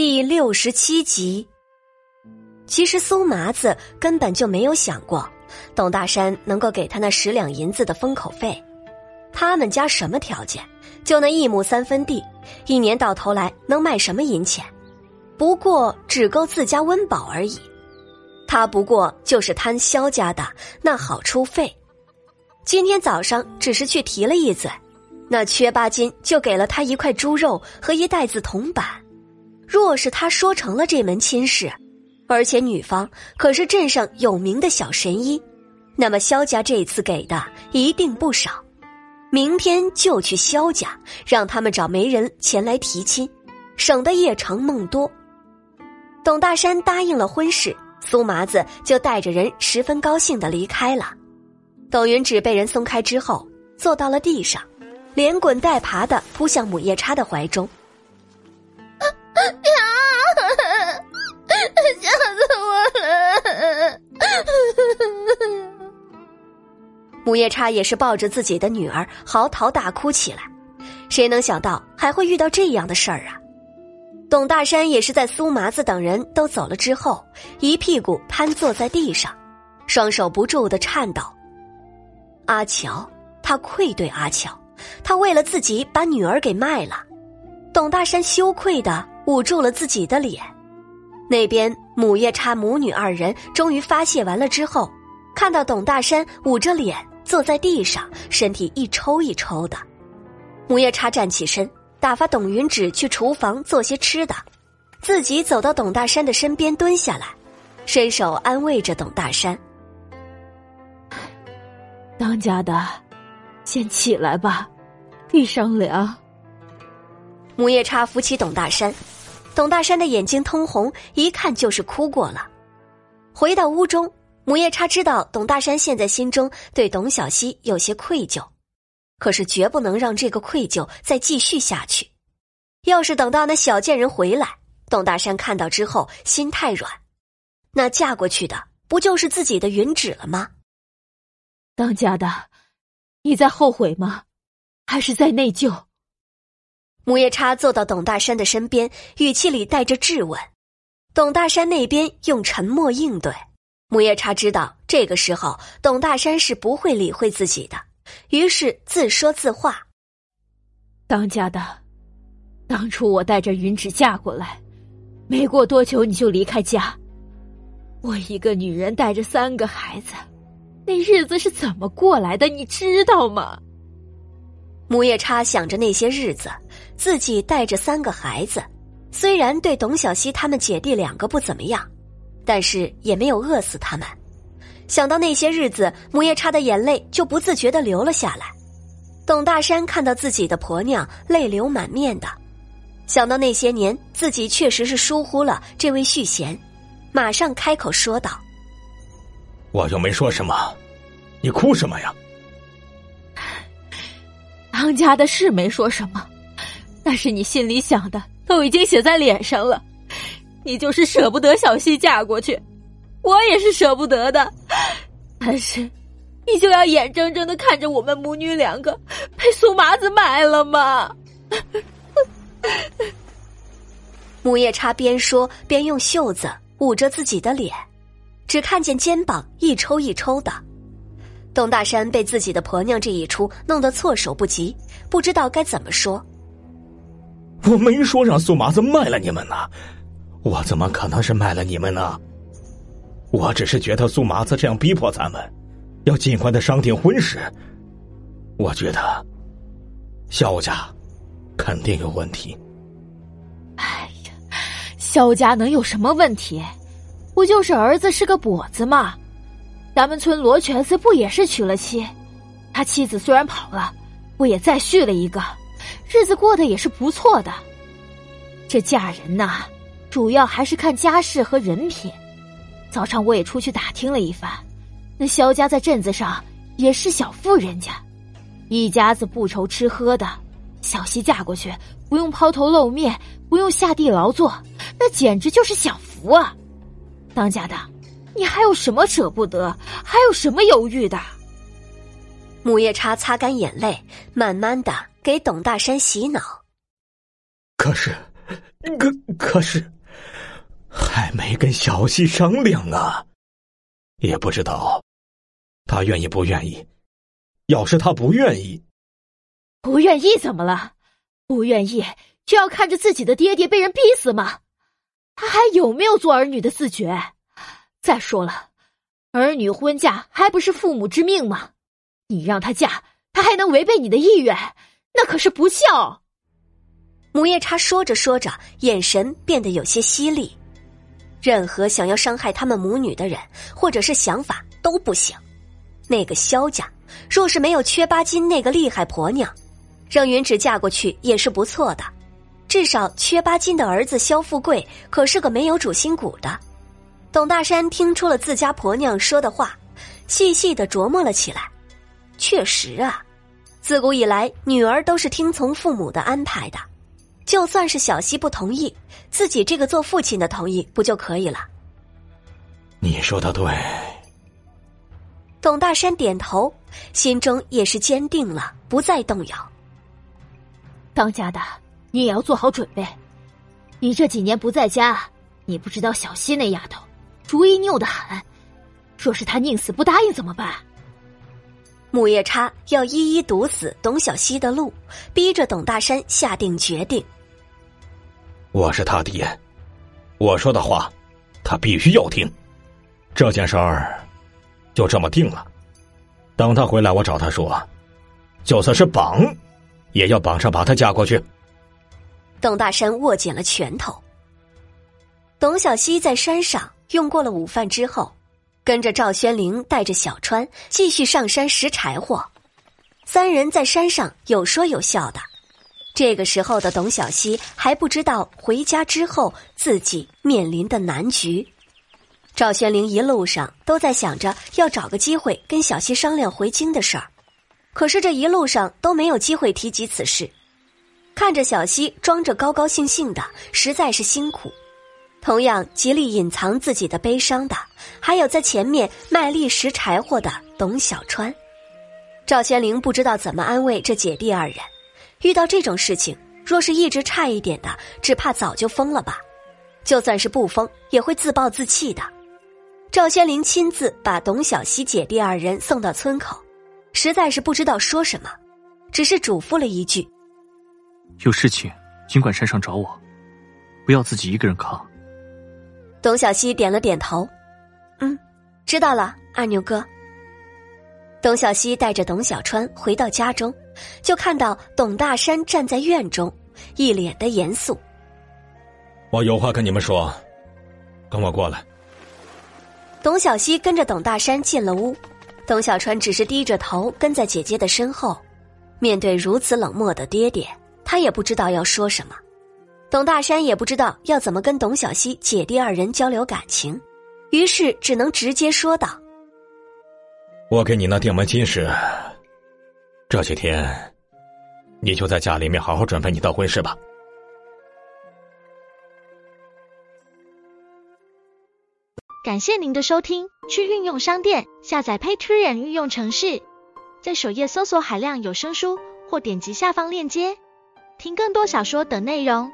第六十七集。其实苏麻子根本就没有想过，董大山能够给他那十两银子的封口费。他们家什么条件？就那一亩三分地，一年到头来能卖什么银钱？不过只够自家温饱而已。他不过就是贪萧家的那好处费。今天早上只是去提了一嘴，那缺八斤就给了他一块猪肉和一袋子铜板。若是他说成了这门亲事，而且女方可是镇上有名的小神医，那么萧家这次给的一定不少。明天就去萧家，让他们找媒人前来提亲，省得夜长梦多。董大山答应了婚事，苏麻子就带着人十分高兴的离开了。董云芷被人松开之后，坐到了地上，连滚带爬的扑向母夜叉的怀中。母夜叉也是抱着自己的女儿嚎啕大哭起来。谁能想到还会遇到这样的事儿啊？董大山也是在苏麻子等人都走了之后，一屁股瘫坐在地上，双手不住的颤抖。阿乔，他愧对阿乔，他为了自己把女儿给卖了。董大山羞愧的捂住了自己的脸。那边母夜叉母女二人终于发泄完了之后，看到董大山捂着脸坐在地上，身体一抽一抽的。母夜叉站起身，打发董云芷去厨房做些吃的，自己走到董大山的身边蹲下来，伸手安慰着董大山：“当家的，先起来吧，地上凉。”母夜叉扶起董大山。董大山的眼睛通红，一看就是哭过了。回到屋中，母夜叉知道董大山现在心中对董小希有些愧疚，可是绝不能让这个愧疚再继续下去。要是等到那小贱人回来，董大山看到之后心太软，那嫁过去的不就是自己的云芷了吗？当家的，你在后悔吗？还是在内疚？母夜叉坐到董大山的身边，语气里带着质问。董大山那边用沉默应对。母夜叉知道这个时候董大山是不会理会自己的，于是自说自话：“当家的，当初我带着云芷嫁过来，没过多久你就离开家。我一个女人带着三个孩子，那日子是怎么过来的？你知道吗？”母夜叉想着那些日子。自己带着三个孩子，虽然对董小希他们姐弟两个不怎么样，但是也没有饿死他们。想到那些日子，母夜叉的眼泪就不自觉的流了下来。董大山看到自己的婆娘泪流满面的，想到那些年自己确实是疏忽了这位续弦，马上开口说道：“我又没说什么，你哭什么呀？”当家的是没说什么。但是你心里想的都已经写在脸上了，你就是舍不得小希嫁过去，我也是舍不得的。但是，你就要眼睁睁的看着我们母女两个被苏麻子卖了吗？母夜叉边说边用袖子捂着自己的脸，只看见肩膀一抽一抽的。董大山被自己的婆娘这一出弄得措手不及，不知道该怎么说。我没说让苏麻子卖了你们呢，我怎么可能是卖了你们呢？我只是觉得苏麻子这样逼迫咱们，要尽快的商定婚事。我觉得萧家肯定有问题。哎呀，萧家能有什么问题？不就是儿子是个跛子吗？咱们村罗全子不也是娶了妻？他妻子虽然跑了，不也再续了一个？日子过得也是不错的，这嫁人呐，主要还是看家世和人品。早上我也出去打听了一番，那萧家在镇子上也是小富人家，一家子不愁吃喝的。小西嫁过去，不用抛头露面，不用下地劳作，那简直就是享福啊！当家的，你还有什么舍不得？还有什么犹豫的？母夜叉擦干眼泪，慢慢的。给董大山洗脑，可是可可是还没跟小西商量啊，也不知道他愿意不愿意。要是他不愿意，不愿意怎么了？不愿意就要看着自己的爹爹被人逼死吗？他还有没有做儿女的自觉？再说了，儿女婚嫁还不是父母之命吗？你让他嫁，他还能违背你的意愿？那可是不孝。母夜叉说着说着，眼神变得有些犀利。任何想要伤害他们母女的人，或者是想法都不行。那个萧家，若是没有缺八金那个厉害婆娘，让云芷嫁过去也是不错的。至少缺八金的儿子萧富贵可是个没有主心骨的。董大山听出了自家婆娘说的话，细细的琢磨了起来。确实啊，自古以来，女儿都是听从父母的安排的。就算是小西不同意，自己这个做父亲的同意不就可以了？你说的对。董大山点头，心中也是坚定了，不再动摇。当家的，你也要做好准备。你这几年不在家，你不知道小西那丫头主意拗得很。若是她宁死不答应怎么办？木叶叉要一一堵死董小西的路，逼着董大山下定决定。我是他爹，我说的话，他必须要听。这件事儿就这么定了。等他回来，我找他说，就算是绑，也要绑上把他嫁过去。董大山握紧了拳头。董小西在山上用过了午饭之后，跟着赵宣灵带着小川继续上山拾柴火。三人在山上有说有笑的。这个时候的董小西还不知道回家之后自己面临的难局。赵宣灵一路上都在想着要找个机会跟小西商量回京的事儿，可是这一路上都没有机会提及此事。看着小西装着高高兴兴的，实在是辛苦。同样极力隐藏自己的悲伤的，还有在前面卖力拾柴火的董小川。赵宣灵不知道怎么安慰这姐弟二人。遇到这种事情，若是一直差一点的，只怕早就疯了吧。就算是不疯，也会自暴自弃的。赵先灵亲自把董小希姐弟二人送到村口，实在是不知道说什么，只是嘱咐了一句：“有事情尽管山上找我，不要自己一个人扛。”董小希点了点头：“嗯，知道了，二牛哥。”董小希带着董小川回到家中。就看到董大山站在院中，一脸的严肃。我有话跟你们说，跟我过来。董小希跟着董大山进了屋，董小川只是低着头跟在姐姐的身后。面对如此冷漠的爹爹，他也不知道要说什么。董大山也不知道要怎么跟董小希姐弟二人交流感情，于是只能直接说道：“我给你那定门亲事。”这些天，你就在家里面好好准备你的婚事吧。感谢您的收听，去运用商店下载 Patreon 运用城市，在首页搜索海量有声书，或点击下方链接听更多小说等内容。